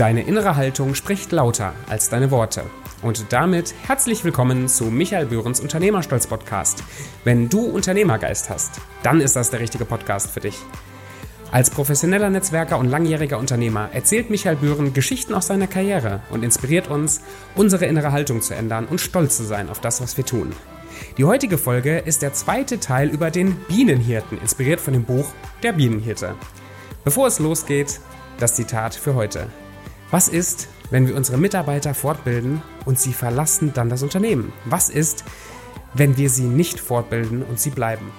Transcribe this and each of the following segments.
Deine innere Haltung spricht lauter als deine Worte. Und damit herzlich willkommen zu Michael Böhrens Unternehmerstolz Podcast. Wenn du Unternehmergeist hast, dann ist das der richtige Podcast für dich. Als professioneller Netzwerker und langjähriger Unternehmer erzählt Michael Bühren Geschichten aus seiner Karriere und inspiriert uns, unsere innere Haltung zu ändern und stolz zu sein auf das, was wir tun. Die heutige Folge ist der zweite Teil über den Bienenhirten, inspiriert von dem Buch Der Bienenhirte. Bevor es losgeht, das Zitat für heute. Was ist, wenn wir unsere Mitarbeiter fortbilden und sie verlassen dann das Unternehmen? Was ist, wenn wir sie nicht fortbilden und sie bleiben?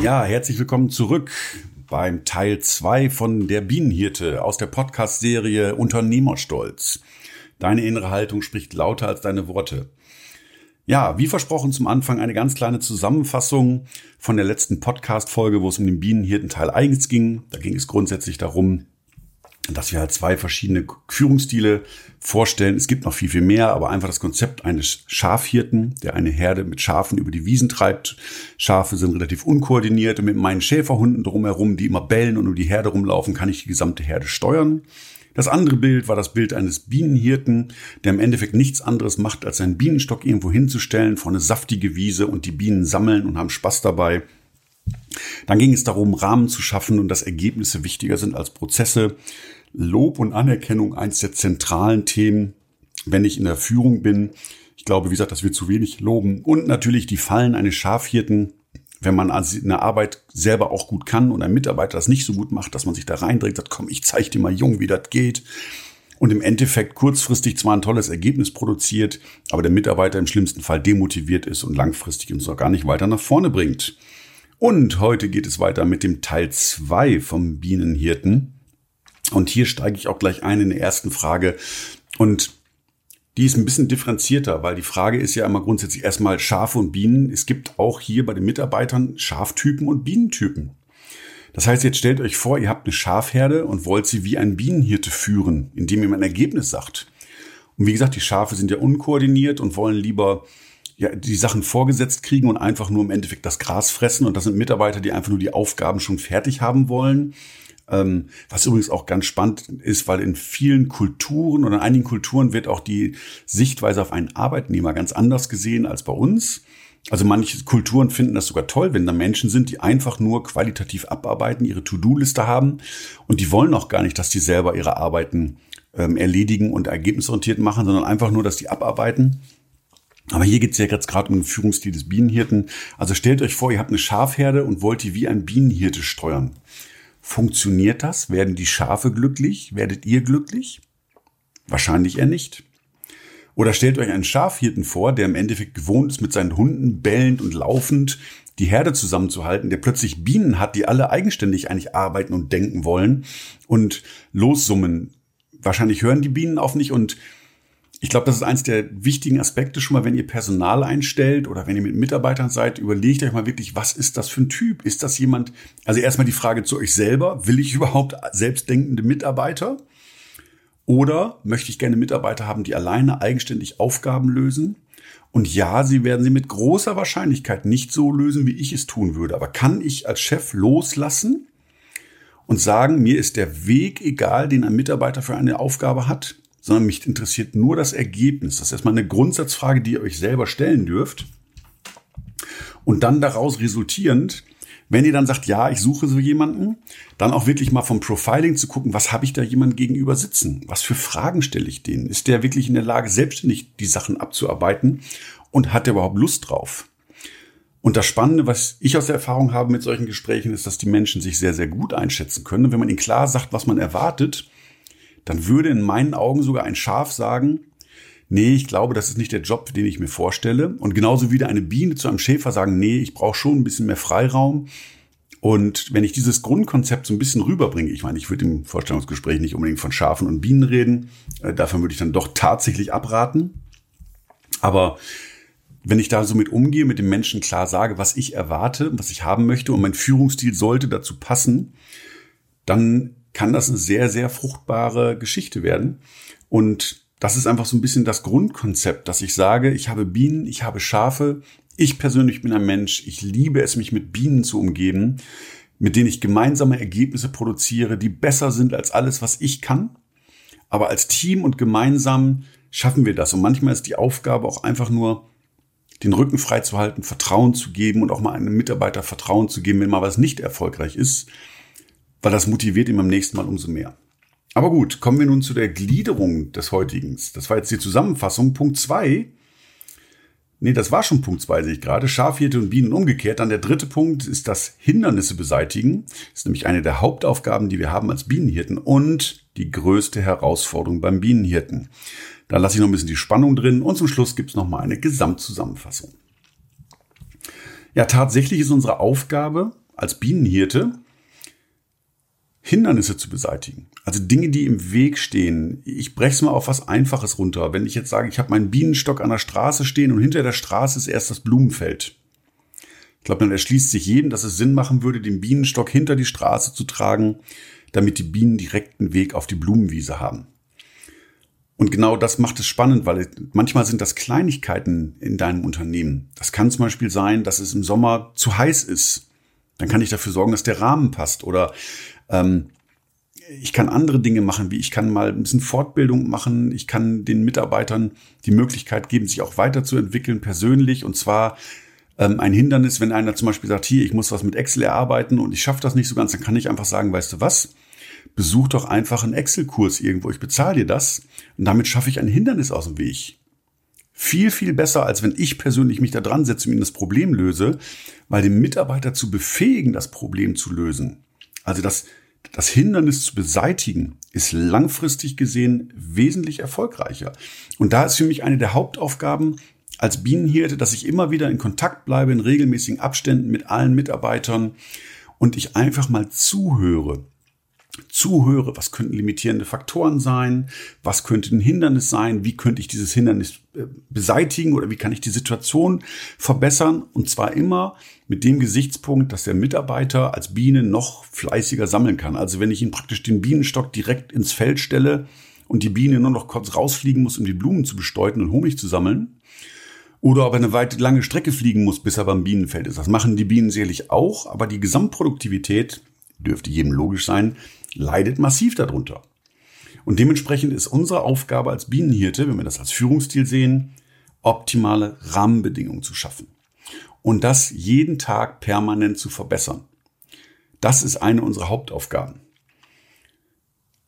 Ja, herzlich willkommen zurück beim Teil 2 von Der Bienenhirte aus der Podcast-Serie Unternehmerstolz. Deine innere Haltung spricht lauter als deine Worte. Ja, wie versprochen zum Anfang eine ganz kleine Zusammenfassung von der letzten Podcast-Folge, wo es um den Bienenhirten Teil 1 ging. Da ging es grundsätzlich darum, dass wir halt zwei verschiedene Führungsstile vorstellen. Es gibt noch viel, viel mehr, aber einfach das Konzept eines Schafhirten, der eine Herde mit Schafen über die Wiesen treibt. Schafe sind relativ unkoordiniert und mit meinen Schäferhunden drumherum, die immer bellen und um die Herde rumlaufen, kann ich die gesamte Herde steuern. Das andere Bild war das Bild eines Bienenhirten, der im Endeffekt nichts anderes macht, als seinen Bienenstock irgendwo hinzustellen vor eine saftige Wiese und die Bienen sammeln und haben Spaß dabei. Dann ging es darum, Rahmen zu schaffen und dass Ergebnisse wichtiger sind als Prozesse. Lob und Anerkennung eins der zentralen Themen, wenn ich in der Führung bin. Ich glaube, wie gesagt, dass wir zu wenig loben. Und natürlich die Fallen eines Schafhirten, wenn man eine Arbeit selber auch gut kann und ein Mitarbeiter das nicht so gut macht, dass man sich da reindreht, sagt, komm, ich zeige dir mal jung, wie das geht. Und im Endeffekt kurzfristig zwar ein tolles Ergebnis produziert, aber der Mitarbeiter im schlimmsten Fall demotiviert ist und langfristig uns auch gar nicht weiter nach vorne bringt. Und heute geht es weiter mit dem Teil zwei vom Bienenhirten. Und hier steige ich auch gleich ein in der ersten Frage. Und die ist ein bisschen differenzierter, weil die Frage ist ja immer grundsätzlich erstmal Schafe und Bienen. Es gibt auch hier bei den Mitarbeitern Schaftypen und Bienentypen. Das heißt, jetzt stellt euch vor, ihr habt eine Schafherde und wollt sie wie ein Bienenhirte führen, indem ihr ein Ergebnis sagt. Und wie gesagt, die Schafe sind ja unkoordiniert und wollen lieber ja, die Sachen vorgesetzt kriegen und einfach nur im Endeffekt das Gras fressen. Und das sind Mitarbeiter, die einfach nur die Aufgaben schon fertig haben wollen ähm, was übrigens auch ganz spannend ist, weil in vielen Kulturen oder in einigen Kulturen wird auch die Sichtweise auf einen Arbeitnehmer ganz anders gesehen als bei uns. Also manche Kulturen finden das sogar toll, wenn da Menschen sind, die einfach nur qualitativ abarbeiten, ihre To-Do-Liste haben und die wollen auch gar nicht, dass die selber ihre Arbeiten ähm, erledigen und ergebnisorientiert machen, sondern einfach nur, dass die abarbeiten. Aber hier geht es ja jetzt gerade um den Führungsstil des Bienenhirten. Also stellt euch vor, ihr habt eine Schafherde und wollt die wie ein Bienenhirte steuern. Funktioniert das? Werden die Schafe glücklich? Werdet ihr glücklich? Wahrscheinlich eher nicht. Oder stellt euch einen Schafhirten vor, der im Endeffekt gewohnt ist, mit seinen Hunden bellend und laufend die Herde zusammenzuhalten, der plötzlich Bienen hat, die alle eigenständig eigentlich arbeiten und denken wollen und lossummen. Wahrscheinlich hören die Bienen auf nicht und ich glaube, das ist eins der wichtigen Aspekte schon mal, wenn ihr Personal einstellt oder wenn ihr mit Mitarbeitern seid, überlegt euch mal wirklich, was ist das für ein Typ? Ist das jemand, also erstmal die Frage zu euch selber, will ich überhaupt selbstdenkende Mitarbeiter? Oder möchte ich gerne Mitarbeiter haben, die alleine eigenständig Aufgaben lösen? Und ja, sie werden sie mit großer Wahrscheinlichkeit nicht so lösen, wie ich es tun würde. Aber kann ich als Chef loslassen und sagen, mir ist der Weg egal, den ein Mitarbeiter für eine Aufgabe hat? Sondern mich interessiert nur das Ergebnis. Das ist erstmal eine Grundsatzfrage, die ihr euch selber stellen dürft. Und dann daraus resultierend, wenn ihr dann sagt, ja, ich suche so jemanden, dann auch wirklich mal vom Profiling zu gucken, was habe ich da jemand gegenüber sitzen? Was für Fragen stelle ich denen? Ist der wirklich in der Lage, selbstständig die Sachen abzuarbeiten? Und hat der überhaupt Lust drauf? Und das Spannende, was ich aus der Erfahrung habe mit solchen Gesprächen, ist, dass die Menschen sich sehr, sehr gut einschätzen können. Und wenn man ihnen klar sagt, was man erwartet, dann würde in meinen Augen sogar ein Schaf sagen, nee, ich glaube, das ist nicht der Job, den ich mir vorstelle. Und genauso wieder eine Biene zu einem Schäfer sagen, nee, ich brauche schon ein bisschen mehr Freiraum. Und wenn ich dieses Grundkonzept so ein bisschen rüberbringe, ich meine, ich würde im Vorstellungsgespräch nicht unbedingt von Schafen und Bienen reden, äh, davon würde ich dann doch tatsächlich abraten. Aber wenn ich da so mit umgehe, mit dem Menschen klar sage, was ich erwarte, was ich haben möchte und mein Führungsstil sollte dazu passen, dann kann das eine sehr, sehr fruchtbare Geschichte werden. Und das ist einfach so ein bisschen das Grundkonzept, dass ich sage, ich habe Bienen, ich habe Schafe, Ich persönlich bin ein Mensch, ich liebe es, mich mit Bienen zu umgeben, mit denen ich gemeinsame Ergebnisse produziere, die besser sind als alles, was ich kann. Aber als Team und gemeinsam schaffen wir das. Und manchmal ist die Aufgabe auch einfach nur, den Rücken frei zu halten, Vertrauen zu geben und auch mal einem Mitarbeiter Vertrauen zu geben, wenn mal was nicht erfolgreich ist, weil das motiviert ihn beim nächsten Mal umso mehr. Aber gut, kommen wir nun zu der Gliederung des heutigen. Das war jetzt die Zusammenfassung. Punkt zwei. Nee, das war schon Punkt zwei, sehe ich gerade. Schafhirte und Bienen umgekehrt. Dann der dritte Punkt ist das Hindernisse beseitigen. Das ist nämlich eine der Hauptaufgaben, die wir haben als Bienenhirten und die größte Herausforderung beim Bienenhirten. Da lasse ich noch ein bisschen die Spannung drin und zum Schluss gibt es noch mal eine Gesamtzusammenfassung. Ja, tatsächlich ist unsere Aufgabe als Bienenhirte, Hindernisse zu beseitigen. Also Dinge, die im Weg stehen. Ich breche es mal auf was Einfaches runter. Wenn ich jetzt sage, ich habe meinen Bienenstock an der Straße stehen und hinter der Straße ist erst das Blumenfeld. Ich glaube, dann erschließt sich jedem, dass es Sinn machen würde, den Bienenstock hinter die Straße zu tragen, damit die Bienen direkten Weg auf die Blumenwiese haben. Und genau das macht es spannend, weil manchmal sind das Kleinigkeiten in deinem Unternehmen. Das kann zum Beispiel sein, dass es im Sommer zu heiß ist. Dann kann ich dafür sorgen, dass der Rahmen passt. Oder ähm, ich kann andere Dinge machen, wie ich kann mal ein bisschen Fortbildung machen. Ich kann den Mitarbeitern die Möglichkeit geben, sich auch weiterzuentwickeln persönlich. Und zwar ähm, ein Hindernis, wenn einer zum Beispiel sagt, hier, ich muss was mit Excel erarbeiten und ich schaffe das nicht so ganz, dann kann ich einfach sagen, weißt du was? besuch doch einfach einen Excel-Kurs irgendwo. Ich bezahle dir das und damit schaffe ich ein Hindernis aus dem Weg. Viel, viel besser, als wenn ich persönlich mich da dran setze und ihm das Problem löse, weil den Mitarbeiter zu befähigen, das Problem zu lösen. Also das, das Hindernis zu beseitigen, ist langfristig gesehen wesentlich erfolgreicher. Und da ist für mich eine der Hauptaufgaben als Bienenhirte, dass ich immer wieder in Kontakt bleibe, in regelmäßigen Abständen mit allen Mitarbeitern und ich einfach mal zuhöre zuhöre, was könnten limitierende Faktoren sein, was könnte ein Hindernis sein, wie könnte ich dieses Hindernis äh, beseitigen oder wie kann ich die Situation verbessern und zwar immer mit dem Gesichtspunkt, dass der Mitarbeiter als Biene noch fleißiger sammeln kann. Also wenn ich ihn praktisch den Bienenstock direkt ins Feld stelle und die Biene nur noch kurz rausfliegen muss, um die Blumen zu bestäuten und Honig zu sammeln, oder ob er eine weite lange Strecke fliegen muss, bis er beim Bienenfeld ist. Das machen die Bienen sicherlich auch, aber die Gesamtproduktivität dürfte jedem logisch sein, leidet massiv darunter. Und dementsprechend ist unsere Aufgabe als Bienenhirte, wenn wir das als Führungsstil sehen, optimale Rahmenbedingungen zu schaffen. Und das jeden Tag permanent zu verbessern. Das ist eine unserer Hauptaufgaben.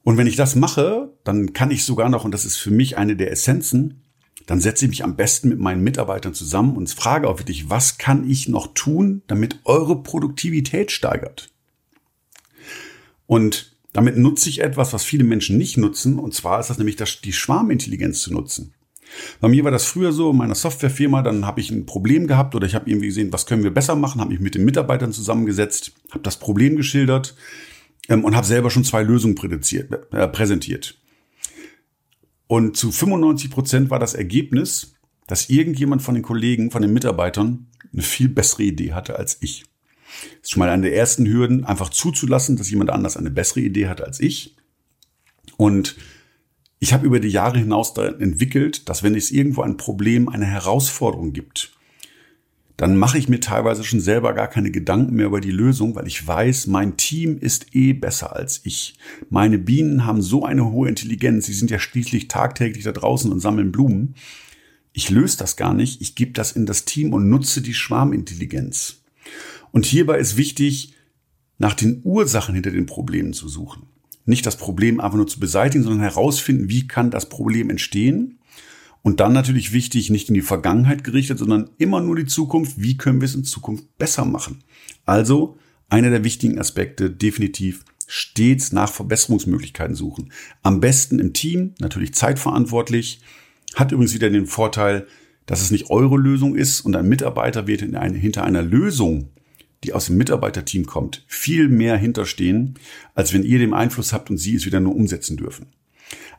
Und wenn ich das mache, dann kann ich sogar noch, und das ist für mich eine der Essenzen, dann setze ich mich am besten mit meinen Mitarbeitern zusammen und frage auch wirklich, was kann ich noch tun, damit eure Produktivität steigert? Und damit nutze ich etwas, was viele Menschen nicht nutzen, und zwar ist das nämlich das, die Schwarmintelligenz zu nutzen. Bei mir war das früher so, in meiner Softwarefirma, dann habe ich ein Problem gehabt oder ich habe irgendwie gesehen, was können wir besser machen, habe mich mit den Mitarbeitern zusammengesetzt, habe das Problem geschildert ähm, und habe selber schon zwei Lösungen äh, präsentiert. Und zu 95 Prozent war das Ergebnis, dass irgendjemand von den Kollegen, von den Mitarbeitern eine viel bessere Idee hatte als ich. Das ist schon mal eine der ersten Hürden, einfach zuzulassen, dass jemand anders eine bessere Idee hat als ich. Und ich habe über die Jahre hinaus entwickelt, dass wenn es irgendwo ein Problem, eine Herausforderung gibt, dann mache ich mir teilweise schon selber gar keine Gedanken mehr über die Lösung, weil ich weiß, mein Team ist eh besser als ich. Meine Bienen haben so eine hohe Intelligenz, sie sind ja schließlich tagtäglich da draußen und sammeln Blumen. Ich löse das gar nicht, ich gebe das in das Team und nutze die Schwarmintelligenz. Und hierbei ist wichtig, nach den Ursachen hinter den Problemen zu suchen. Nicht das Problem einfach nur zu beseitigen, sondern herausfinden, wie kann das Problem entstehen. Und dann natürlich wichtig, nicht in die Vergangenheit gerichtet, sondern immer nur die Zukunft. Wie können wir es in Zukunft besser machen? Also einer der wichtigen Aspekte definitiv stets nach Verbesserungsmöglichkeiten suchen. Am besten im Team, natürlich zeitverantwortlich. Hat übrigens wieder den Vorteil, dass es nicht eure Lösung ist und ein Mitarbeiter wird hinter einer Lösung die aus dem Mitarbeiterteam kommt, viel mehr hinterstehen, als wenn ihr den Einfluss habt und sie es wieder nur umsetzen dürfen.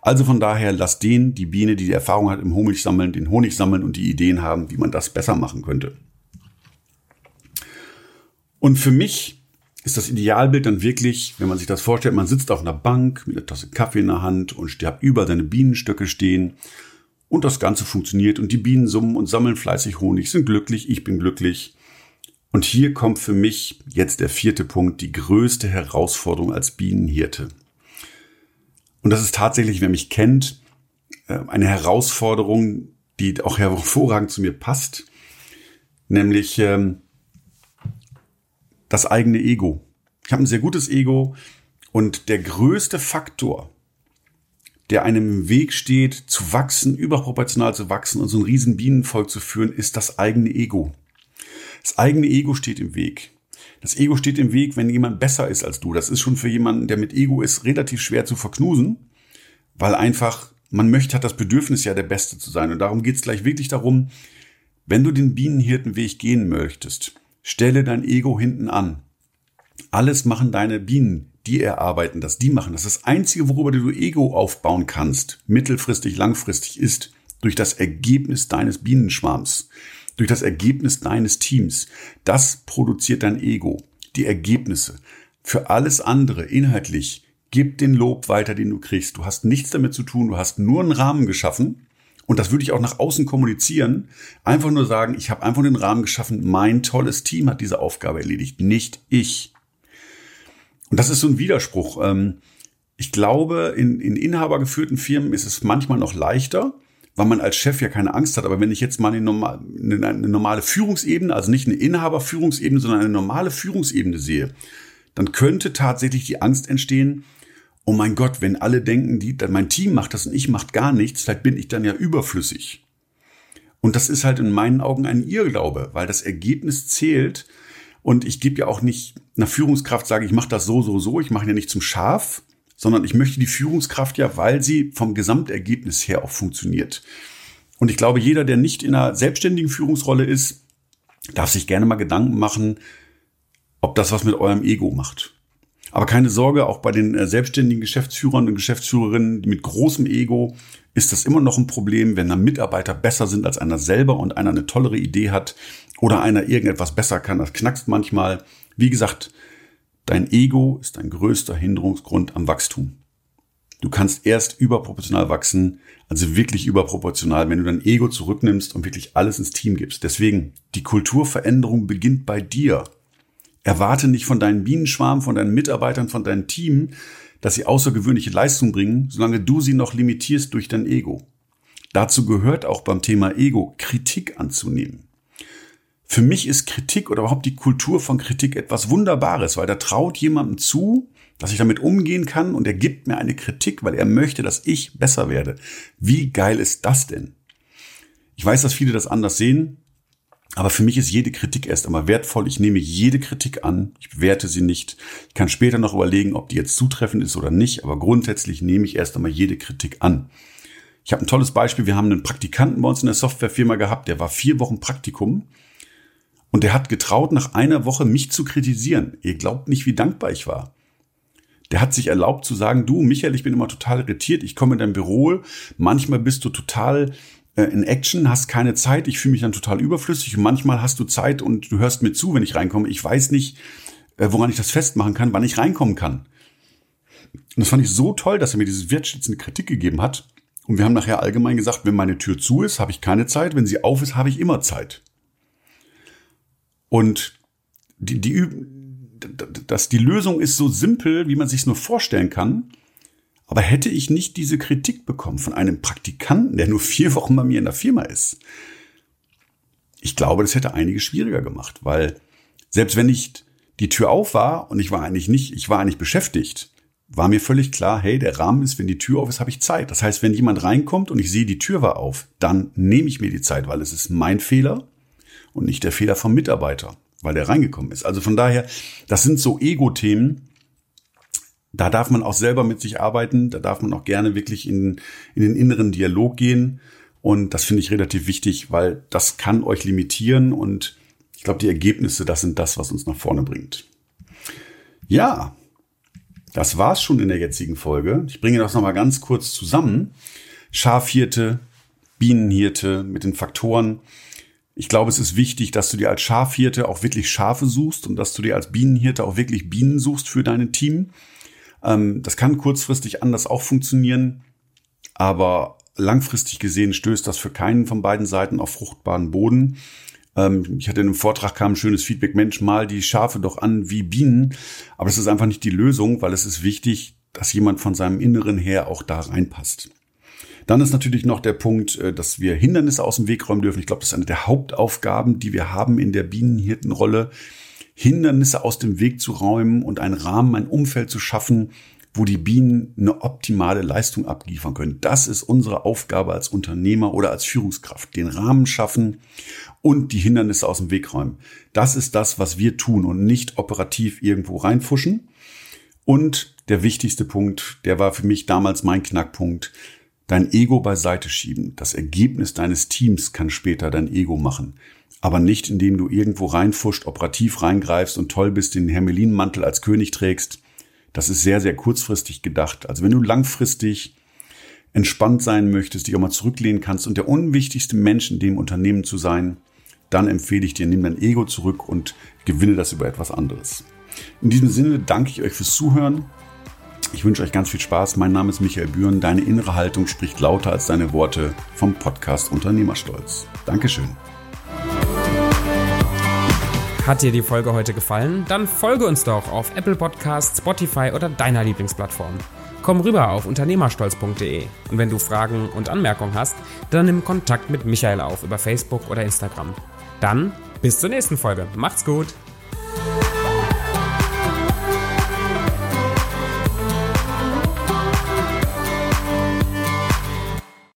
Also von daher lasst den, die Biene, die die Erfahrung hat im Honig sammeln, den Honig sammeln und die Ideen haben, wie man das besser machen könnte. Und für mich ist das Idealbild dann wirklich, wenn man sich das vorstellt, man sitzt auf einer Bank mit einer Tasse Kaffee in der Hand und hat über seine Bienenstöcke stehen Und das Ganze funktioniert und die Bienen summen und sammeln fleißig Honig, sind glücklich, ich bin glücklich. Und hier kommt für mich jetzt der vierte Punkt, die größte Herausforderung als Bienenhirte. Und das ist tatsächlich, wer mich kennt, äh, eine Herausforderung, die auch hervorragend zu mir passt, nämlich ähm, das eigene Ego. Ich habe ein sehr gutes Ego und der größte Faktor, der einem im Weg steht, zu wachsen, überproportional zu wachsen und so ein riesen Bienenvolk zu führen, ist das eigene Ego. Das eigene Ego steht im Weg. Das Ego steht im Weg, wenn jemand besser ist als du. Das ist schon für jemanden, der mit Ego ist, relativ schwer zu verknusen, weil einfach man möchte, hat das Bedürfnis ja der Beste zu sein. Und darum geht es gleich wirklich darum, wenn du den Bienenhirtenweg gehen möchtest, stelle dein Ego hinten an. Alles machen deine Bienen, die erarbeiten das, die machen das. Das Einzige, worüber du Ego aufbauen kannst, mittelfristig, langfristig, ist durch das Ergebnis deines Bienenschwarms, durch das Ergebnis deines Teams. Das produziert dein Ego, die Ergebnisse. Für alles andere, inhaltlich, gib den Lob weiter, den du kriegst. Du hast nichts damit zu tun, du hast nur einen Rahmen geschaffen. Und das würde ich auch nach außen kommunizieren. Einfach nur sagen, ich habe einfach den Rahmen geschaffen, mein tolles Team hat diese Aufgabe erledigt, nicht ich. Und das ist so ein Widerspruch. Ähm, ich glaube, in, in inhabergeführten Firmen ist es manchmal noch leichter, weil man als Chef ja keine Angst hat. Aber wenn ich jetzt mal eine, normal, eine normale Führungsebene, also nicht eine Inhaberführungsebene, sondern eine normale Führungsebene sehe, dann könnte tatsächlich die Angst entstehen, oh mein Gott, wenn alle denken, die, mein Team macht das und ich macht gar nichts, vielleicht bin ich dann ja überflüssig. Und das ist halt in meinen Augen ein Irrglaube, weil das Ergebnis zählt und ich gebe ja auch nicht einer Führungskraft, sage ich mache das so, so, so, ich mache ja nicht zum Schaf, sondern ich möchte die Führungskraft ja, weil sie vom Gesamtergebnis her auch funktioniert. Und ich glaube, jeder, der nicht in einer selbstständigen Führungsrolle ist, darf sich gerne mal Gedanken machen, ob das was mit eurem Ego macht. Aber keine Sorge, auch bei den äh, selbstständigen Geschäftsführern und Geschäftsführerinnen mit großem Ego ist das immer noch ein Problem, wenn da Mitarbeiter besser sind als einer selber und einer eine tollere Idee hat oder einer irgendetwas besser kann. Das knackst manchmal. Wie gesagt, dein Ego ist dein größter Hinderungsgrund am Wachstum. Du kannst erst überproportional wachsen, also wirklich überproportional, wenn du dein Ego zurücknimmst und wirklich alles ins Team gibst. Deswegen, die Kulturveränderung beginnt bei dir. Erwarte nicht von deinen Bienenschwarm, von deinen Mitarbeitern, von deinem Team, dass sie außergewöhnliche Leistung bringen, solange du sie noch limitierst durch dein Ego. Dazu gehört auch beim Thema Ego Kritik anzunehmen. Für mich ist Kritik oder überhaupt die Kultur von Kritik etwas Wunderbares, weil da traut jemandem zu, dass ich damit umgehen kann und er gibt mir eine Kritik, weil er möchte, dass ich besser werde. Wie geil ist das denn? Ich weiß, dass viele das anders sehen. Aber für mich ist jede Kritik erst einmal wertvoll. Ich nehme jede Kritik an. Ich bewerte sie nicht. Ich kann später noch überlegen, ob die jetzt zutreffend ist oder nicht. Aber grundsätzlich nehme ich erst einmal jede Kritik an. Ich habe ein tolles Beispiel. Wir haben einen Praktikanten bei uns in der Softwarefirma gehabt. Der war vier Wochen Praktikum. Und der hat getraut, nach einer Woche mich zu kritisieren. Ihr glaubt nicht, wie dankbar ich war. Der hat sich erlaubt zu sagen, du, Michael, ich bin immer total irritiert. Ich komme in dein Büro. Manchmal bist du total äh, in Action, hast keine Zeit, ich fühle mich dann total überflüssig und manchmal hast du Zeit und du hörst mir zu, wenn ich reinkomme. Ich weiß nicht, äh, woran ich das festmachen kann, wann ich reinkommen kann. Und das fand ich so toll, dass er mir diese wertschätzende Kritik gegeben hat. Und wir haben nachher allgemein gesagt, wenn meine Tür zu ist, habe ich keine Zeit, wenn sie auf ist, habe ich immer Zeit. Und die, die, dass die Lösung ist so simpel, wie man sich nur vorstellen kann. Aber hätte ich nicht diese Kritik bekommen von einem Praktikanten, der nur vier Wochen bei mir in der Firma ist, ich glaube, das hätte einige schwieriger gemacht, weil selbst wenn nicht die Tür auf war und ich war eigentlich nicht, ich war eigentlich beschäftigt, war mir völlig klar, hey, der Rahmen ist, wenn die Tür auf ist, habe ich Zeit. Das heißt, wenn jemand reinkommt und ich sehe, die Tür war auf, dann nehme ich mir die Zeit, weil es ist mein Fehler und nicht der Fehler vom Mitarbeiter, weil der reingekommen ist. Also von daher, das sind so Ego-Themen, da darf man auch selber mit sich arbeiten, da darf man auch gerne wirklich in, in den inneren Dialog gehen. Und das finde ich relativ wichtig, weil das kann euch limitieren und ich glaube, die Ergebnisse, das sind das, was uns nach vorne bringt. Ja, das war's schon in der jetzigen Folge. Ich bringe das nochmal ganz kurz zusammen. Schafhirte, Bienenhirte mit den Faktoren. Ich glaube, es ist wichtig, dass du dir als Schafhirte auch wirklich Schafe suchst und dass du dir als Bienenhirte auch wirklich Bienen suchst für dein Team. Ähm, das kann kurzfristig anders auch funktionieren, aber langfristig gesehen stößt das für keinen von beiden Seiten auf fruchtbaren Boden. Ähm, ich hatte in einem Vortrag kam ein schönes Feedback, Mensch, mal die Schafe doch an wie Bienen. Aber es ist einfach nicht die Lösung, weil es ist wichtig, dass jemand von seinem Inneren her auch da reinpasst. Dann ist natürlich noch der Punkt, äh, dass wir Hindernisse aus dem Weg räumen dürfen. Ich glaube, das ist eine der Hauptaufgaben, die wir haben in der Bienenhirtenrolle. Hindernisse aus dem Weg zu räumen und einen Rahmen, ein Umfeld zu schaffen, wo die Bienen eine optimale Leistung abliefern können. Das ist unsere Aufgabe als Unternehmer oder als Führungskraft. Den Rahmen schaffen und die Hindernisse aus dem Weg räumen. Das ist das, was wir tun und nicht operativ irgendwo reinfuschen. Und der wichtigste Punkt, der war für mich damals mein Knackpunkt, dein Ego beiseite schieben. Das Ergebnis deines Teams kann später dein Ego machen. Aber nicht, indem du irgendwo reinfuscht, operativ reingreifst und toll bist, den Hermelinmantel als König trägst, das ist sehr, sehr kurzfristig gedacht. Also wenn du langfristig entspannt sein möchtest, dich auch mal zurücklehnen kannst und der unwichtigste Mensch in dem Unternehmen zu sein, dann empfehle ich dir, nimm dein Ego zurück und gewinne das über etwas anderes. In diesem Sinne danke ich euch fürs Zuhören. Ich wünsche euch ganz viel Spaß. Mein Name ist Michael Bühren. Deine innere Haltung spricht lauter als deine Worte vom Podcast Unternehmerstolz. Dankeschön. Hat dir die Folge heute gefallen? Dann folge uns doch auf Apple Podcasts, Spotify oder deiner Lieblingsplattform. Komm rüber auf unternehmerstolz.de und wenn du Fragen und Anmerkungen hast, dann nimm Kontakt mit Michael auf über Facebook oder Instagram. Dann bis zur nächsten Folge. Macht's gut!